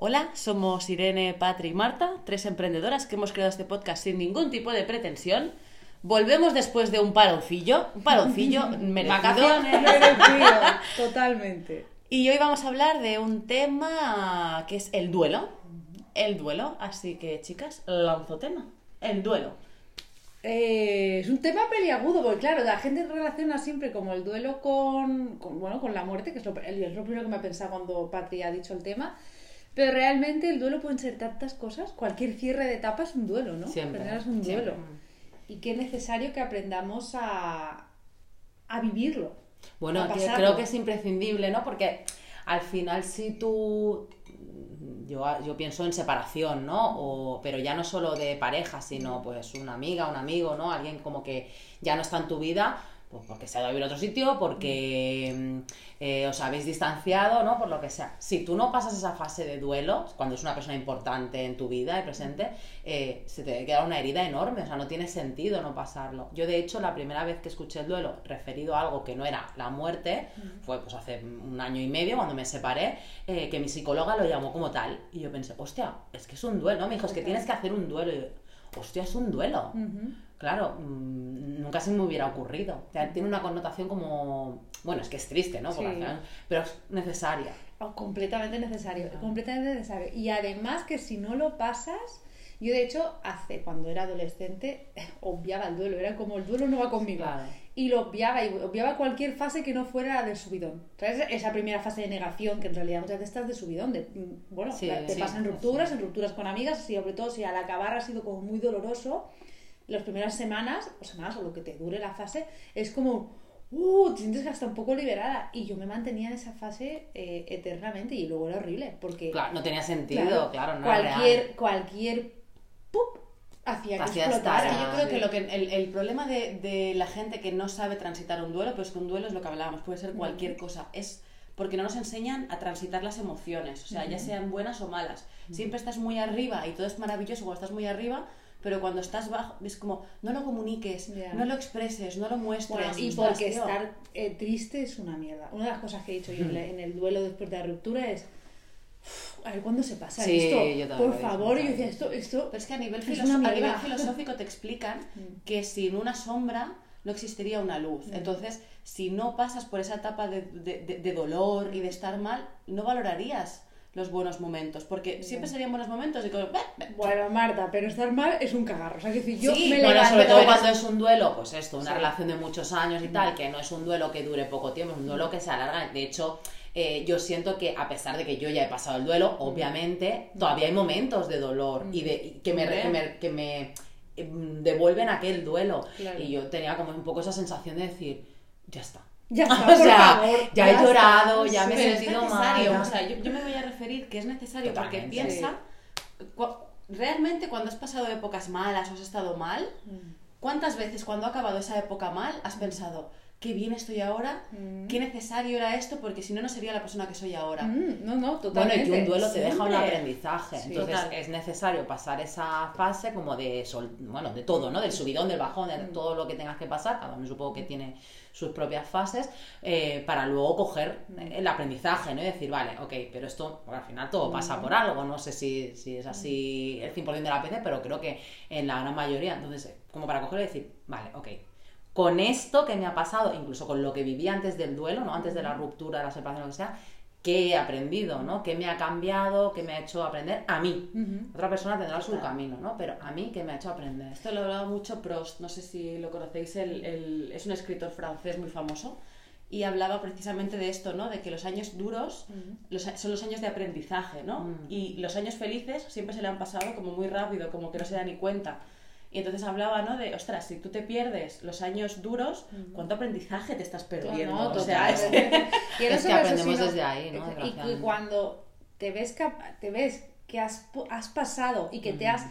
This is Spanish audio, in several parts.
Hola, somos Irene, Patri y Marta, tres emprendedoras que hemos creado este podcast sin ningún tipo de pretensión. Volvemos después de un paroncillo, un paroncillo merecido. Vacaciones, merecido, totalmente. Y hoy vamos a hablar de un tema que es el duelo. El duelo, así que chicas, lanzo tema. El duelo. Eh, es un tema peliagudo, porque claro, la gente relaciona siempre como el duelo con, con, bueno, con la muerte, que es lo, es lo primero que me ha pensado cuando Patri ha dicho el tema. Pero realmente el duelo pueden ser tantas cosas. Cualquier cierre de etapa es un duelo, ¿no? Siempre, es un duelo. siempre. Y qué necesario que aprendamos a, a vivirlo. Bueno, a que creo que es imprescindible, ¿no? Porque al final si tú... Yo, yo pienso en separación, ¿no? O, pero ya no solo de pareja, sino pues una amiga, un amigo, ¿no? Alguien como que ya no está en tu vida, pues porque se ha ido a vivir a otro sitio, porque mm, eh, os habéis distanciado, ¿no? Por lo que sea. Si tú no pasas esa fase de duelo, cuando es una persona importante en tu vida y presente, eh, se te queda una herida enorme, o sea, no tiene sentido no pasarlo. Yo, de hecho, la primera vez que escuché el duelo referido a algo que no era la muerte, fue pues hace un año y medio, cuando me separé, eh, que mi psicóloga lo llamó como tal. Y yo pensé, hostia, es que es un duelo, ¿no? Me dijo, es que tienes que hacer un duelo. Y yo, hostia, es un duelo. Claro, mm, nunca se me hubiera ocurrido. O sea, tiene una connotación como. Bueno, es que es triste, ¿no? Sí. al final- pero es necesaria. Oh, completamente necesario, completamente necesario. Y además que si no lo pasas, yo de hecho hace cuando era adolescente obviaba el duelo, era como el duelo no va conmigo. Claro. Y lo obviaba, y obviaba cualquier fase que no fuera la del subidón. ¿Sabes? Esa primera fase de negación que en realidad muchas veces estás de subidón, de, mm, bueno, Sí, te sí, pasan rupturas, en rupturas con amigas, y sobre todo si al acabar ha sido como muy doloroso, las primeras semanas, o semanas, o lo que te dure la fase, es como, uh, te sientes hasta un poco liberada. Y yo me mantenía en esa fase eh, eternamente y luego era horrible, porque Claro, no tenía sentido, claro, no era cualquier, real. cualquier ¡pup! hacía que explotara. Yo creo que lo que el, el problema de, de la gente que no sabe transitar un duelo, pues que un duelo es lo que hablábamos, puede ser cualquier cosa, es porque no nos enseñan a transitar las emociones, o sea, ya sean buenas o malas. Siempre estás muy arriba y todo es maravilloso cuando estás muy arriba, pero cuando estás bajo es como no lo comuniques, no lo expreses, no lo muestres. Bueno, y porque estar eh, triste es una mierda. Una de las cosas que he dicho yo en el duelo después de la ruptura es. "Uf, A ver cuándo se pasa Sí, esto. Por lo favor, y yo decía, esto, esto. Pero es que a nivel, Es filos- una a nivel filosófico te explican Mm. que sin una sombra no existiría una luz. Entonces, si no pasas por esa etapa de, de- de- de dolor y de estar mal, no valorarías los buenos momentos, porque siempre serían buenos momentos y como. Bueno, Marta, pero estar mal es un cagarro. O sea, que decir, yo Sí, me Bueno, sobre todo cuando es un duelo, pues esto, una Sí. relación de muchos años y tal, que no es un duelo que dure poco tiempo, es un duelo que se alarga. De hecho, eh, yo siento que a pesar de que yo ya he pasado el duelo, obviamente todavía hay momentos de dolor y de y que me, que me, que me, em, devuelven aquel duelo. Claro. Y yo tenía como un poco esa sensación de decir, ya está. Ya está, o por sea, favor, ya he está. llorado, ya me he Pero sentido mal. o sea, yo, yo me voy a referir que es necesario porque piensa, realmente cuando has pasado épocas malas o has estado mal, Mm. ¿Cuántas veces cuando ha acabado esa época mal has pensado, qué bien estoy ahora, Mm. qué necesario era esto, porque si no, no sería la persona que soy ahora? Mm, no, no, Bueno, totalmente. y que un duelo te deja un aprendizaje. Sí. Entonces Total. es necesario pasar esa fase como de sol, bueno, de todo, ¿no? Del subidón, del bajón, de todo lo que tengas que pasar. Cada uno supongo que tiene sus propias fases, eh, para luego coger el aprendizaje, ¿no? Y decir, vale, ok, pero esto, al final todo pasa por algo. No sé si, si es así el 100% de la veces, pero creo que en la gran mayoría. Entonces, como para coger y decir, vale, ok. Con esto que me ha pasado, incluso con lo que viví antes del duelo, ¿no? Antes de la ruptura, la separación, lo que sea, ¿qué he aprendido, ¿no? ¿Qué me ha cambiado? ¿Qué me ha hecho aprender? A mí. Otra persona tendrá su camino, ¿no? Pero a mí, ¿qué me ha hecho aprender? Esto lo hablaba mucho Prost, no sé si lo conocéis, el- el- es un escritor francés muy famoso y hablaba precisamente de esto, ¿no? De que los años duros los son los años de aprendizaje, ¿no? Mm. Y los años felices siempre se le han pasado como muy rápido, como que no se da ni cuenta. Y entonces hablaba, ¿no? De, ostras, si tú te pierdes los años duros, ¿cuánto aprendizaje te estás perdiendo? No, o sea, es-. Y Es que aprendemos sino- desde ahí, ¿no? Y que cuando te ves, cap- te ves que has, has pasado y que te has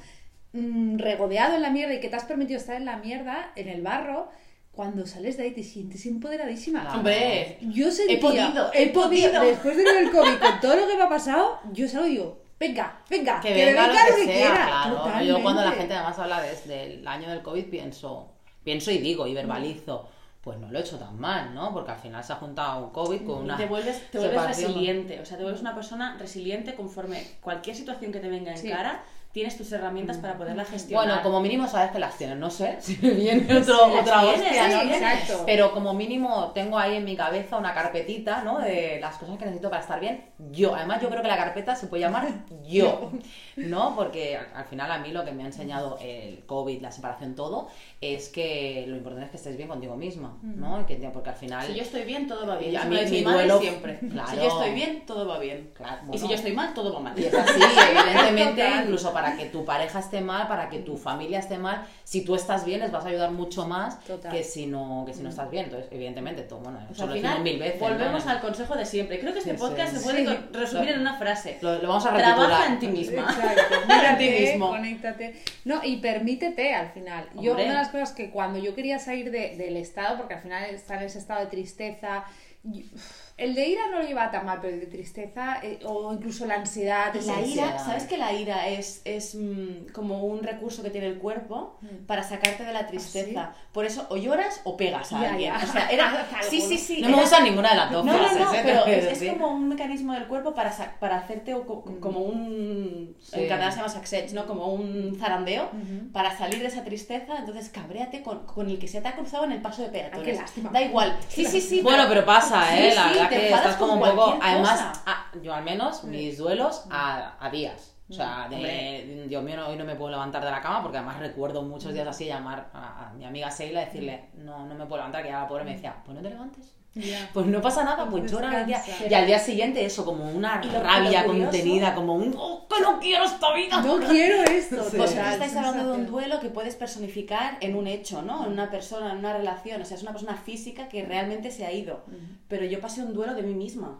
mm, regodeado en la mierda y que te has permitido estar en la mierda, en el barro, cuando sales de ahí te sientes empoderadísima. Claro. Hombre, Yo sentía, podido, he he podido, después de lo del COVID, con todo lo que me ha pasado, yo salgo y digo, venga, venga, Que venga lo venga que, sea, quiera. claro. Yo cuando la gente además habla desde el año del COVID pienso, pienso y digo y verbalizo. pues no lo he hecho tan mal, ¿no? Porque al final se ha juntado un COVID con Y una... te vuelves, te vuelves separación. resiliente, o sea, te vuelves una persona resiliente conforme cualquier situación que te venga en Sí. cara, tienes tus herramientas para poderla gestionar. Bueno, como mínimo sabes que las tienes, no sé si viene otro, otra tienes, hostia, sí, ¿no? exacto. Pero como mínimo tengo ahí en mi cabeza una carpetita, ¿no? De las cosas que necesito para estar bien. Yo, además yo creo que la carpeta se puede llamar yo, ¿no? Porque al, al final a mí lo que me ha enseñado el COVID, la separación, todo, es que lo importante es que estés bien contigo misma, ¿no? Que, porque al final... si yo estoy bien, todo va bien. Y a mí mi duelo- siempre. Claro. Si yo estoy bien, todo va bien. Claro, Y si yo estoy mal, todo va mal. Y es así, evidentemente, incluso para que tu pareja esté mal, para que tu familia esté mal, si tú estás bien, les vas a ayudar mucho más Total. que si no que si no estás bien. Entonces, evidentemente, tú, bueno, Pues eso al lo decimos final, mil veces. volvemos ¿no? al consejo de siempre. Creo que este Sí, podcast sí. se puede Sí. resumir en una frase. Lo, lo vamos a Trabaja recapitular. en ti misma. Exacto. Para ti mismo. conéctate. No, y permítete al final. Yo, una de las cosas que cuando yo quería salir de- del estado, porque al final estar en ese estado de tristeza. El de ira no lo lleva tan mal, pero el de tristeza, eh, o incluso la ansiedad, La esa ira, ansiedad. ¿sabes que la ira es, es mm, como un recurso que tiene el cuerpo para sacarte de la tristeza? Por eso o lloras o pegas a Ya, alguien. ya. O sea, era... Sí, sí, ¿no? sí. No me era- gusta ninguna de las dos No, no, frases, no, ¿eh? pero es, es como un mecanismo del cuerpo para, para hacerte o co- como un... Sí. En catalán se llama sacsech, ¿no? Como un zarandeo para salir de esa tristeza. Entonces cabréate con, con el que se te ha cruzado en el paso de peatones. Ay, qué lástima. Da igual. Sí, sí, sí. Bueno, pero pasa, ¿eh? Sí, la sí, verdad que estás como un poco. Además, cosa. ah, yo al menos, mis duelos a, a días. O sea, de. Dios mío, no- hoy no me puedo levantar de la cama porque además recuerdo muchos días así llamar a, a mi amiga Seila y decirle, no, no me puedo levantar, que ya la pobre me decía, pues no te levantes. Pues no pasa nada, pues llora al día. Y al día siguiente eso, como una rabia contenida, como un, oh, que no quiero esta vida. No quiero esto. Sí. Vosotros estáis hablando de un duelo que puedes personificar en un hecho, ¿no? En una persona, en una relación. O sea, es una persona física que realmente se ha ido. Pero yo pasé un duelo de mí misma.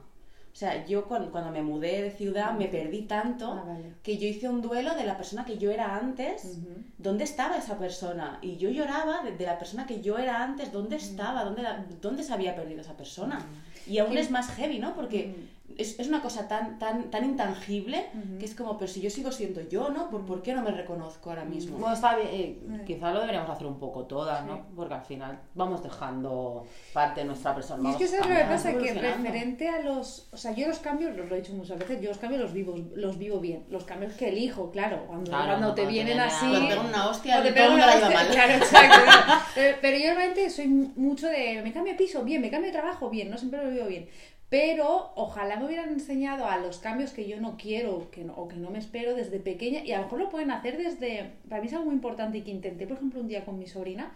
O sea, yo cuando, cuando me mudé de ciudad me perdí tanto Ah, vale. que yo hice un duelo de la persona que yo era antes. ¿Dónde estaba esa persona? Y yo lloraba de, de la persona que yo era antes. ¿Dónde estaba? ¿Dónde, la- ¿Dónde se había perdido esa persona? Y aún es más heavy, ¿no? Porque es, es una cosa tan, tan, tan intangible que es como, pero si yo sigo siendo yo, ¿no? ¿Por, por qué no me reconozco ahora mismo? Bueno, está bien, eh, quizás lo deberíamos hacer un poco todas, ¿no? Porque al final vamos dejando parte de nuestra persona. Y es que sabes lo que pasa, que referente a los... O sea, yo los cambios, los lo he dicho muchas veces, yo los cambios los vivo, los vivo bien. Los cambios que elijo, claro, cuando, Claro, cuando no, te cuando te vienen viene así... Cuando te una hostia, te pegan una la hostia, mal. Claro, exacto. Pero, pero yo realmente soy mucho de... Me cambio de piso, bien, me cambio de trabajo, bien, no siempre lo vivo bien. Pero ojalá me hubieran enseñado a los cambios que yo no quiero que no, o que no me espero desde pequeña y a lo mejor lo pueden hacer desde... Para mí es algo muy importante y que intenté, por ejemplo, un día con mi sobrina,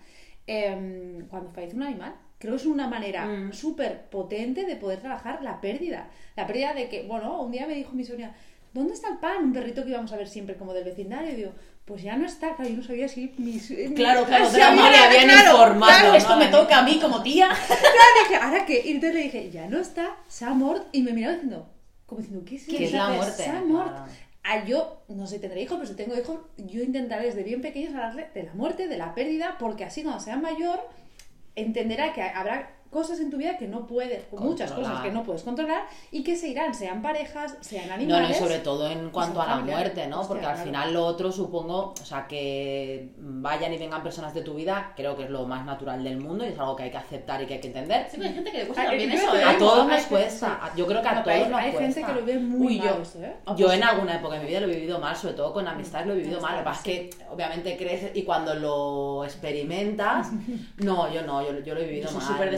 em, cuando fallece un animal. Creo que es una manera Mm. súper potente de poder trabajar la pérdida. La pérdida de que, bueno, un día me dijo mi sobrina, ¿dónde está el pan? Un perrito que íbamos a ver siempre como del vecindario. Y digo, pues ya no está. Claro, yo no sabía si mis... Claro, claro, si drama, había- le habían informado, Claro, ¿no? esto me toca a mí como tía. Claro, ¿ahora qué? Y entonces le dije, ya no está, se ha muerto. Y me miraba diciendo, como diciendo, ¿qué es ¿Qué es la Se muerte? ha muerto. Claro. Ah, yo, no sé, tendré hijos, pero si tengo hijos, yo intentaré desde bien pequeños hablarle de la muerte, de la pérdida, porque así cuando sea mayor, entenderá que habrá cosas en tu vida que no puedes, muchas Controlar. cosas que no puedes controlar y que se irán, sean parejas, sean No, animales. no, y sobre todo en cuanto a la muerte, ¿no? Hostia, Porque al claro. final lo otro supongo, o sea, que vayan y vengan personas de tu vida, creo que es lo más natural del mundo y es algo que hay que aceptar y que hay que entender. Sí, pero hay gente que le cuesta Ay, también yo eso, ¿eh? A todos hay nos cuesta, yo creo que a No, todos hay, nos hay cuesta. gente que lo ve muy Uy, mal yo- ¿eh? Yo en alguna época de mi vida lo he vivido mal, sobre todo con amistades lo he vivido mal. Lo que pasa es que obviamente creces y cuando lo experimentas, no, yo no, yo, yo lo he Yo vivido soy mal. súper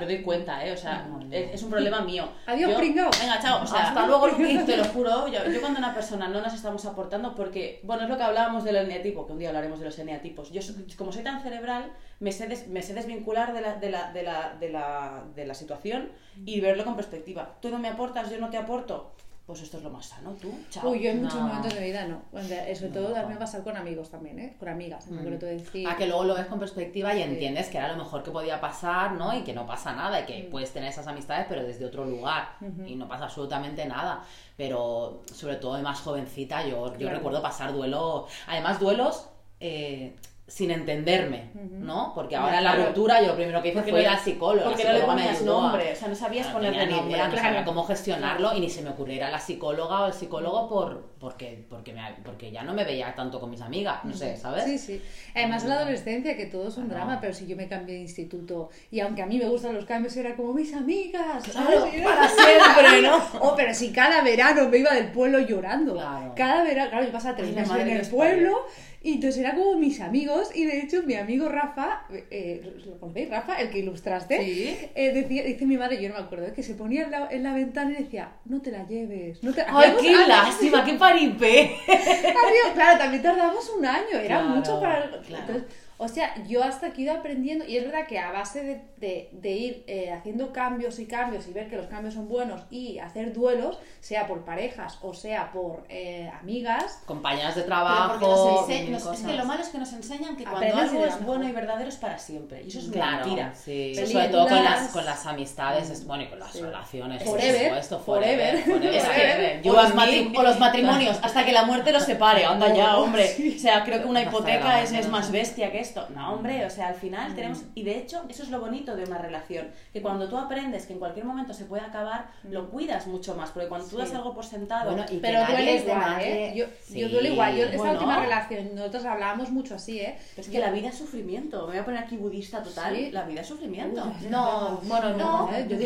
me doy cuenta, ¿eh? O sea, No, no. es, es un problema mío. Adiós, Yo- pringao. Venga, chao. O sea, Hasta luego. Te lo juro, yo, yo cuando una persona no nos estamos aportando, porque, bueno, es lo que hablábamos del eneatipo, que un día hablaremos de los eneatipos. Yo, como soy tan cerebral, me sé, des- me sé desvincular de la, de, la, de, la, de, la, de la situación y verlo con perspectiva. Tú no me aportas, yo no te aporto. Pues esto es lo más sano, tú. Chao. Uy, yo en muchos No. momentos de mi vida no. Sobre todo No. también pasar con amigos también, ¿eh? Con amigas, en Mm. concreto decir... A que luego lo ves con perspectiva y entiendes que era lo mejor que podía pasar, ¿no? Y que no pasa nada, y que puedes tener esas amistades, pero desde otro lugar. Y no pasa absolutamente nada. Pero sobre todo de más jovencita, yo, yo Claro. recuerdo pasar duelo. Además, duelos. eh, sin entenderme, ¿no? Porque ahora en la ruptura yo lo primero que hice Porque fue ir no- a psicóloga. porque la no le psicóloga me ponías nombre, o sea, no sabías no ponerle ni nombre, idea, no sabía claro. cómo gestionarlo y ni se me ocurriera la psicóloga o el psicólogo por, porque, porque, me, porque ya no me veía tanto con mis amigas, no sé, ¿sabes? Sí, sí. Además en la adolescencia, que todo es un Ah, no. drama, pero si yo me cambié de instituto y aunque a mí me gustan los cambios, era como mis amigas. Claro, ¿sabes? Para siempre, ¿no? Oh, pero si cada verano me iba del pueblo llorando. Claro. Cada verano, claro, yo pasaba tres meses en el pueblo y entonces era como mis amigos y de hecho mi amigo Rafa, eh, ¿lo conocéis? Rafa, el que ilustraste, Sí. eh, decía, dice mi madre, yo no me acuerdo, que se ponía en la, en la ventana y decía, no te la lleves, no te ¡Ay, qué lástima, qué paripé! Claro, también tardamos un año, era Claro, mucho para... claro. Entonces, o sea, yo hasta que he ido aprendiendo, y es verdad que a base de, de- de ir eh, haciendo cambios y cambios y ver que los cambios son buenos y hacer duelos, sea por parejas o sea por eh, amigas, Compañeras de trabajo. nos nos- es que lo malo es que nos enseñan que cuando algo es bueno y verdadero es para siempre. Y eso es Claro, mentira. sí. Sobre todo con las, con las amistades, es, bueno, y con las Sí. relaciones. Forever, por supuesto, forever. forever. forever, Es que- forever. o, los o los matrimonios, hasta que la muerte los separe, anda ya, hombre. O sea, creo que una hipoteca es, es más bestia que esto. No, hombre, o sea, al final tenemos... Y de hecho, eso es lo bonito de una relación, que cuando tú aprendes que en cualquier momento se puede acabar, lo cuidas mucho más, porque cuando tú das Sí. algo por sentado... Bueno, y que pero duele igual, nadie. ¿eh? Yo, Sí. yo duele igual, yo esta Bueno. última relación, nosotros hablábamos mucho así, ¿eh? Pero es que la vida es sufrimiento. Me voy a poner aquí budista total. Sí. La vida es sufrimiento. No, bueno, no, No, ¿eh? yo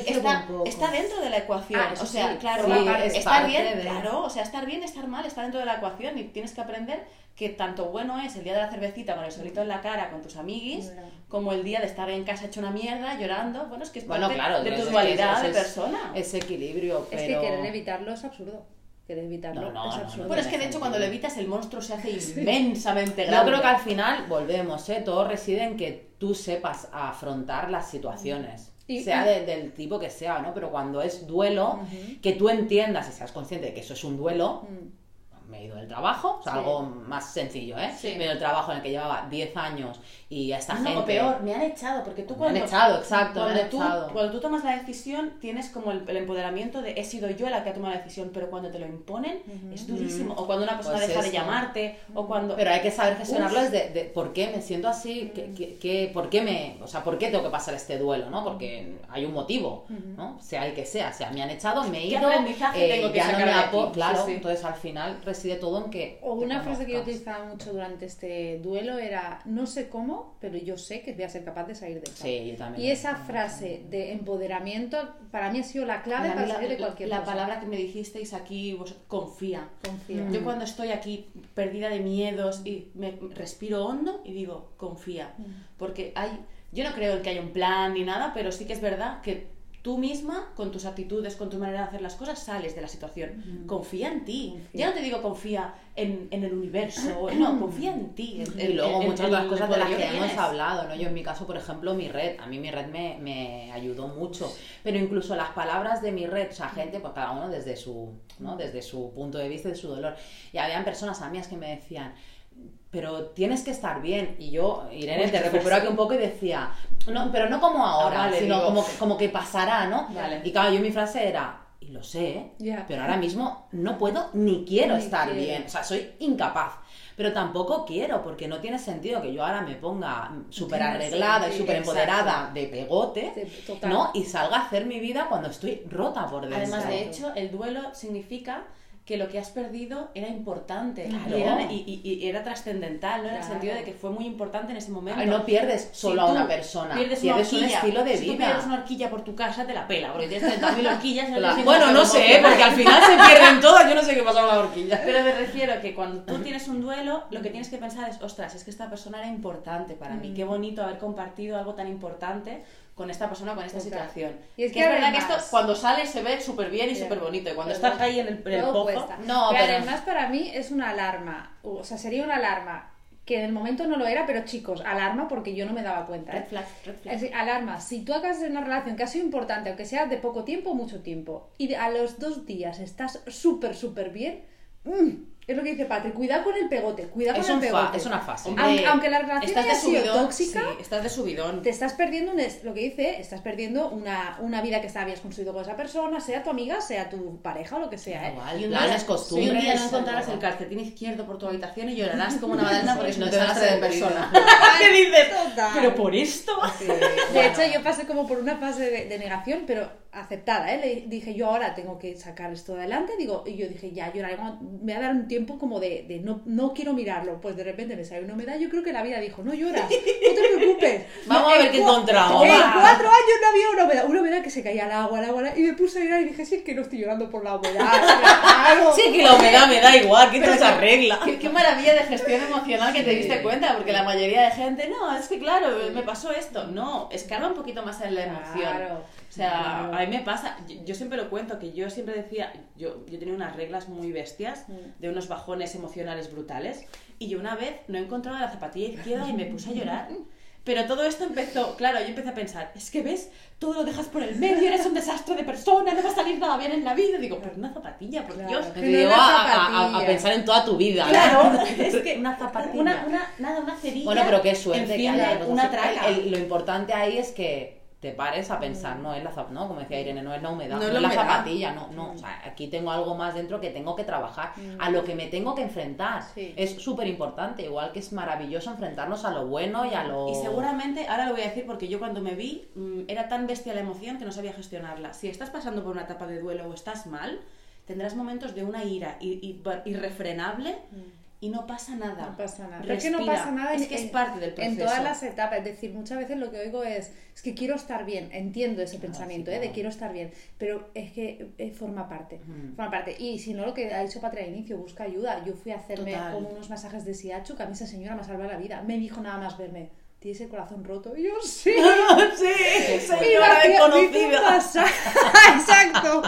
está, dentro de la ecuación. Ah, o sea, sí, claro, es estar bien, de- claro, o sea, estar bien, estar mal, está dentro de la ecuación y tienes que aprender que tanto bueno es el día de la cervecita con el solito en la cara con tus amiguis, Es como el día de estar en casa hecho una mierda, llorando. Bueno, es que es Bueno, parte claro, de tu es que dualidad de es- persona. Ese equilibrio, Es pero... que querer evitarlo es absurdo. Querer evitarlo No, no, es no, absurdo. no, bueno, es que de hecho cuando lo evitas el monstruo se hace inmensamente grande. Yo creo que al final, volvemos, ¿eh? todo reside en que tú sepas afrontar las situaciones. Y- sea de- del tipo que sea, ¿no? Pero cuando es duelo, que tú entiendas y seas consciente de que eso es un duelo, Mm. Me he ido del trabajo, o sea, Sí. algo más sencillo, ¿eh? Sí. Me he ido del trabajo en el que llevaba 10 años y a esta No, gente... o peor, me han echado, porque tú Me han cuando... echado, exacto, me Cuando han tú, echado. cuando tú tomas la decisión, tienes como el, el empoderamiento de he sido yo la que ha tomado la decisión, pero cuando te lo imponen es durísimo. O cuando una persona Pues deja de llamarte, o cuando... Pero hay que saber gestionarlo desde de por qué me siento así, qué, qué- qué- por qué me, o sea, por qué tengo que pasar este duelo, ¿no? Porque hay un motivo, ¿no? Sea el que sea, o sea, me han echado, me he ¿Qué ido, aprendizaje eh, tengo que ya no sacar me de apo- aquí? claro, Sí, sí. entonces al final reside todo en que O una frase que yo utilizaba mucho durante este duelo era, no sé cómo, pero yo sé que voy a ser capaz de salir de esta. Sí, yo también. Y esa frase de empoderamiento para mí ha sido la clave Para salir de la, cualquier la cosa. palabra que me dijisteis aquí, vos, confía. Confía. Yo cuando estoy aquí perdida de miedos y me respiro hondo y digo, confía. Porque hay, yo no creo que haya un plan ni nada, pero sí que es verdad que tú misma, con tus actitudes, con tu manera de hacer las cosas, sales de la situación. Confía en ti. Confía. Ya no te digo confía en, en el universo, no, confía en ti. en- Y luego en- muchas de las cosas de las que poderío hemos hablado, ¿no? Yo en mi caso, por ejemplo, mi red, a mí mi red me, me ayudó mucho, pero incluso las palabras de mi red, o sea, gente, pues cada uno desde su, ¿no? Desde su punto de vista, de su dolor. Y habían personas amigas que me decían, pero tienes que estar bien. Y yo, Irene, Uy, te qué recupero aquí un poco y decía, no, pero no como ahora, Ah, vale, sino digo. como, que- como que pasará, ¿no? Vale. Y claro, yo mi frase era, y lo sé, pero ahora mismo no puedo ni quiero Ni estar quiero. bien, o sea, soy incapaz. Pero tampoco quiero, porque no tiene sentido que yo ahora me ponga súper arreglada y Sí, súper empoderada de pegote, Sí. ¿no? Y salga a hacer mi vida cuando estoy rota por dentro. Además, de hecho, el duelo significa que lo que has perdido era importante Claro. y era, y- y- y era trascendental, ¿no? En el Claro. sentido de que fue muy importante en ese momento. Ay, no pierdes Si solo a tú una persona, pierdes, pierdes, una un estilo de si tú vida. pierdes una horquilla por tu casa, te la pela, porque tienes 30.000 horquillas. no Claro. Bueno, no sé, ¿eh? porque al final se pierden todas, yo no sé qué pasa con la horquilla. Pero me refiero a que cuando tú tienes un duelo, lo que tienes que pensar es, ostras, es que esta persona era importante para mí. Qué bonito haber compartido algo tan importante con esta persona, con esta Total. situación. Y es que, que es verdad que esto cuando sale se ve súper bien y súper bonito. Y cuando Pero estás ahí en el, en el pozo... No, pero, pero- además para mí es una alarma. O sea, sería una alarma que en el momento no lo era, pero chicos, alarma porque yo no me daba cuenta. ¿eh? Red flag, red flag. Es decir, alarma, si tú acabas de una relación que ha sido importante, aunque sea de poco tiempo o mucho tiempo, y a los dos días estás súper, súper bien, mm, es lo que dice Patrick, cuidado con el pegote, cuidado Es, con un el fa- pegote. es una fase. Hombre, Aunque- aunque la relación estás haya de sido subidón, tóxica, sí, estás de subidón. Te estás perdiendo un lo que dice, estás perdiendo una, una vida que habías construido con esa persona, sea tu amiga, sea tu pareja o lo que sea, ¿eh? Igual, Y un planes, día- y un costumbres. día no encontrarás el calcetín izquierdo por tu habitación y llorarás como una madalena porque No te vas de persona. ¿Qué dices? Total. Pero por esto. De hecho, yo pasé como por una fase de, de negación, pero aceptada, ¿eh? Le dije, yo ahora tengo que sacar esto adelante, digo, y yo dije, ya, lloraré, me va a dar un tiempo como de, de no, no quiero mirarlo, pues de repente me salió una humedad, yo creo que la vida dijo, no lloras, no te preocupes. Vamos a ver qué encontramos, En cuatro años no había una humedad, una humedad que se caía al agua, al agua, y me puse a llorar y dije, sí, es que no estoy llorando por la humedad, claro. Sí, que la humedad me da igual, que te se arregla. Qué, qué maravilla de gestión emocional que te diste cuenta, porque la mayoría de gente, no, es que claro, me pasó esto. No, escarba un poquito más en la emoción. Claro, o sea, claro. A mí me pasa, yo, yo siempre lo cuento, que yo siempre decía, yo, yo tenía unas reglas muy bestias, Mm. de unos bajones emocionales brutales, y yo una vez no encontraba la zapatilla izquierda y me puse a llorar. Pero todo esto empezó, claro, yo empecé a pensar, es que ves, todo lo dejas por el medio, eres un desastre de persona, no va a salir nada bien en la vida. Digo, pues una zapatilla, por Claro. Dios. Que Que te era a, a- a- pensar en toda tu vida. ¿no? Claro, es que Una zapatilla. Una, una, nada, una cerilla. Bueno, pero qué suerte que enciende haya cosas una traca. El- el- lo importante ahí es que te pares a pensar, no es la zap- no, como decía Irene, no es la humedad, No es la humedad. zapatilla, no, no, o sea, aquí tengo algo más dentro que tengo que trabajar, a lo que me tengo que enfrentar. Sí. Es súper importante, igual que es maravilloso enfrentarnos a lo bueno y a lo Y seguramente, ahora lo voy a decir porque yo cuando me vi, mm, era tan bestia la emoción que no sabía gestionarla. Si estás pasando por una etapa de duelo o estás mal, tendrás momentos de una ira irrefrenable y no pasa nada. No pasa nada. Pero es que no Respira. pasa nada Es en- que es parte del proceso. En todas las etapas. Es decir, muchas veces lo que oigo es, es que quiero estar bien. Entiendo ese pensamiento, sí, ¿eh? de claro. quiero estar bien. Pero es que eh, forma parte. Forma parte. Y si no, lo que ha dicho Patria al inicio, busca ayuda. Yo fui a hacerme Total. como unos masajes de Siachu, que a mí esa señora me ha salvado la vida. Me dijo nada más verme. ¿Tienes el corazón roto? Y yo, sí. sí, Señora desconocida. Exacto.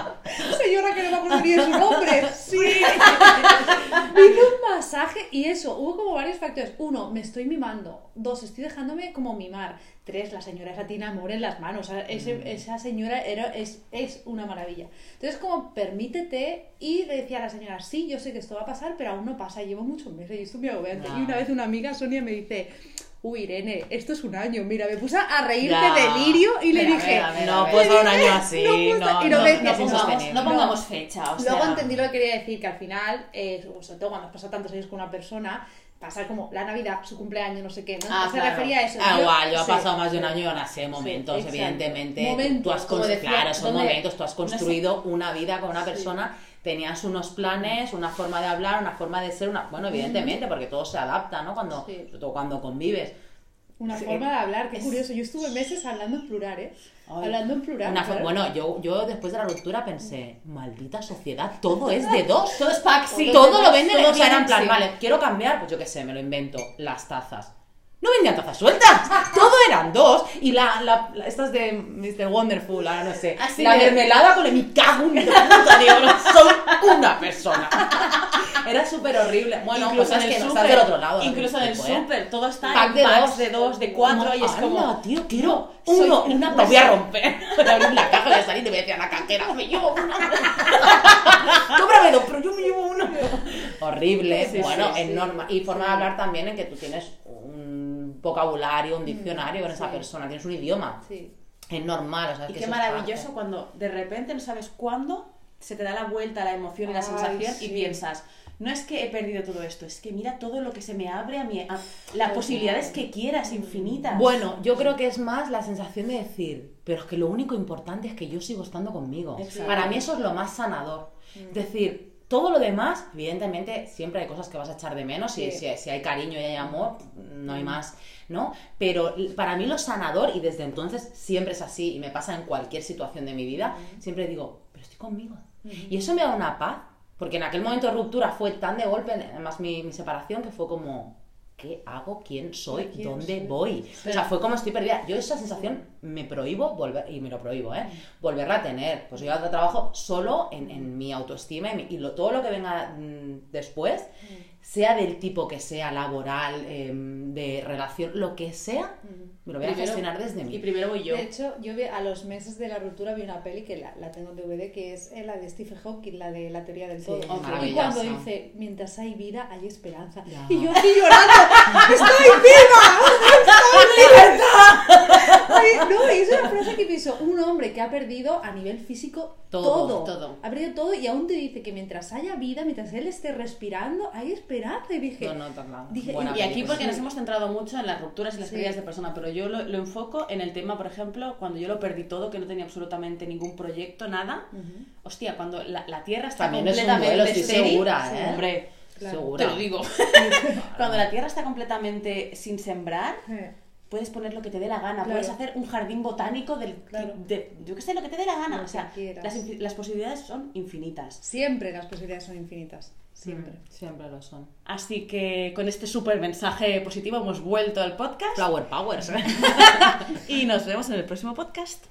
Señora que no me acuerdo ni de su nombre. Sí. Hice un masaje y eso, hubo como varios factores. Uno, me estoy mimando. Dos, estoy dejándome como mimar. Tres, la señora esa tiene amor en las manos. O sea, ese- esa señora era, es, es una maravilla. Entonces, como permítete y le decía a la señora, sí, yo sé que esto va a pasar, pero aún no pasa. Llevo muchos meses y esto es muy agobiante. Y una vez una amiga, Sonia, me dice... Uy, Irene, esto es un año. Mira, me puse a reír Ya. de delirio y le Pero, a dije, ver, a ver, No dar un año dije, así, no no, puedo- no, y no no, me- es No pongamos, insostenible. no pongamos fecha, o sea... Luego entendí lo que quería decir, que al final, eh, sobre todo cuando has pasado tantos años con una persona, pasar como la Navidad, su cumpleaños, no sé qué, ¿no? Ah, Se claro. refería a eso. Ah, Yo- igual, yo he sí. pasado más de un año y aún así momentos, evidentemente. Momentos, tú has decía, claro, son ¿dónde- momentos, tú has construido una vida con una Sí. Tenías unos planes, una forma de hablar, una forma de ser, una bueno, evidentemente, porque todo se adapta, ¿no? Cuando, Sí. todo cuando convives. Una Sí. forma de hablar, qué Es- curioso. Yo estuve meses hablando en plural, ¿eh? Ay. Hablando en plural. Una fo- claro. bueno, yo, yo después de la ruptura pensé, maldita sociedad, todo es de dos. Todo es pack, sí. todo lo venden, Todo o sea, era en plan, sí. vale, quiero cambiar, pues yo qué sé, me lo invento, las tazas. No vendían tazas sueltas, todo eran dos. Y la, la, la- estas de Mr. Wonderful, ahora no sé, Así la de- mermelada con el mi cago en puta, digo, soy una persona. Era súper horrible. Bueno, incluso en que el no súper, estás del otro lado. Incluso en el ¿eh? súper, todo está Pack en de packs dos. de dos, de cuatro, y es Como. "Anda, tío, quiero soy uno, una lo voy a persona". romper. Voy a abrir la caja, voy a salir y te voy a decir a la cajera, me llevo uno. Cóbrame dos, pero yo me llevo uno. Horrible. Sí, bueno, sí, es sí. Y forma de hablar también en que tú tienes un vocabulario, un diccionario con esa persona, tienes un idioma. Sí. Es normal, o sea, Y que qué maravilloso parte. cuando de repente no sabes cuándo se te da la vuelta la emoción y la Ay, sensación sí. y piensas, no es que he perdido todo esto, es que mira todo lo que se me abre a mí, a las posibilidades que quieras, infinitas. Bueno, yo creo que es más la sensación de decir, pero es que lo único importante es que yo sigo estando conmigo. Exacto. Para mí eso es lo más sanador. Es decir, todo lo demás, evidentemente, siempre hay cosas que vas a echar de menos. Si, Sí. si, si hay cariño y hay amor, no hay más, ¿no? Pero para mí lo sanador, y desde entonces siempre es así, y me pasa en cualquier situación de mi vida, siempre digo, pero estoy conmigo. Y eso me da una paz, porque en aquel momento de ruptura fue tan de golpe, además mi, mi separación, que fue como, ¿qué hago? ¿Quién soy? ¿Quién ¿Dónde soy? voy? O sea, fue como estoy perdida. Yo esa sensación me prohíbo volver, y me lo prohíbo, ¿eh? Volverla a tener. Pues yo ahora trabajo solo en, en mi autoestima y, mi- y lo- todo lo que venga mm, después sea del tipo que sea, laboral, em, de relación, lo que sea, me lo voy a gestionar desde Y mí. primero voy yo. De hecho, yo vi, a los meses de la ruptura vi una peli que la, la tengo en DVD, que es eh, la de Stephen Hawking, la de la teoría del todo. Y cuando dice, mientras hay vida, hay esperanza. Ya. Y yo aquí llorando, ¡estoy viva! ¡Estoy viva! Ay, no, y es una frase que pienso, un hombre que ha perdido a nivel físico Todo, todo, todo. Ha perdido todo y aún te dice que mientras haya vida, mientras él esté respirando, hay esperanza. Y dije, No, no, total. Dije, Buena Y aquí porque nos hemos centrado mucho en las rupturas y las Sí. pérdidas de persona, pero yo lo, lo enfoco en el tema, por ejemplo, cuando yo lo perdí todo, que no tenía absolutamente ningún proyecto, nada. Hostia, cuando la, la Tierra está También es un completamente duelo, estoy segura, ¿eh? Hombre, Claro. Te lo digo. cuando la Tierra está completamente sin sembrar, puedes poner lo que te dé la gana, Claro. puedes hacer un jardín botánico del Claro. de, yo qué sé, lo que te dé la gana, Lo o sea, las, las posibilidades son infinitas. siempre las posibilidades son infinitas. Siempre. Siempre lo son. Así que con este súper mensaje positivo hemos vuelto al podcast Flower Powers. y nos vemos en el próximo podcast.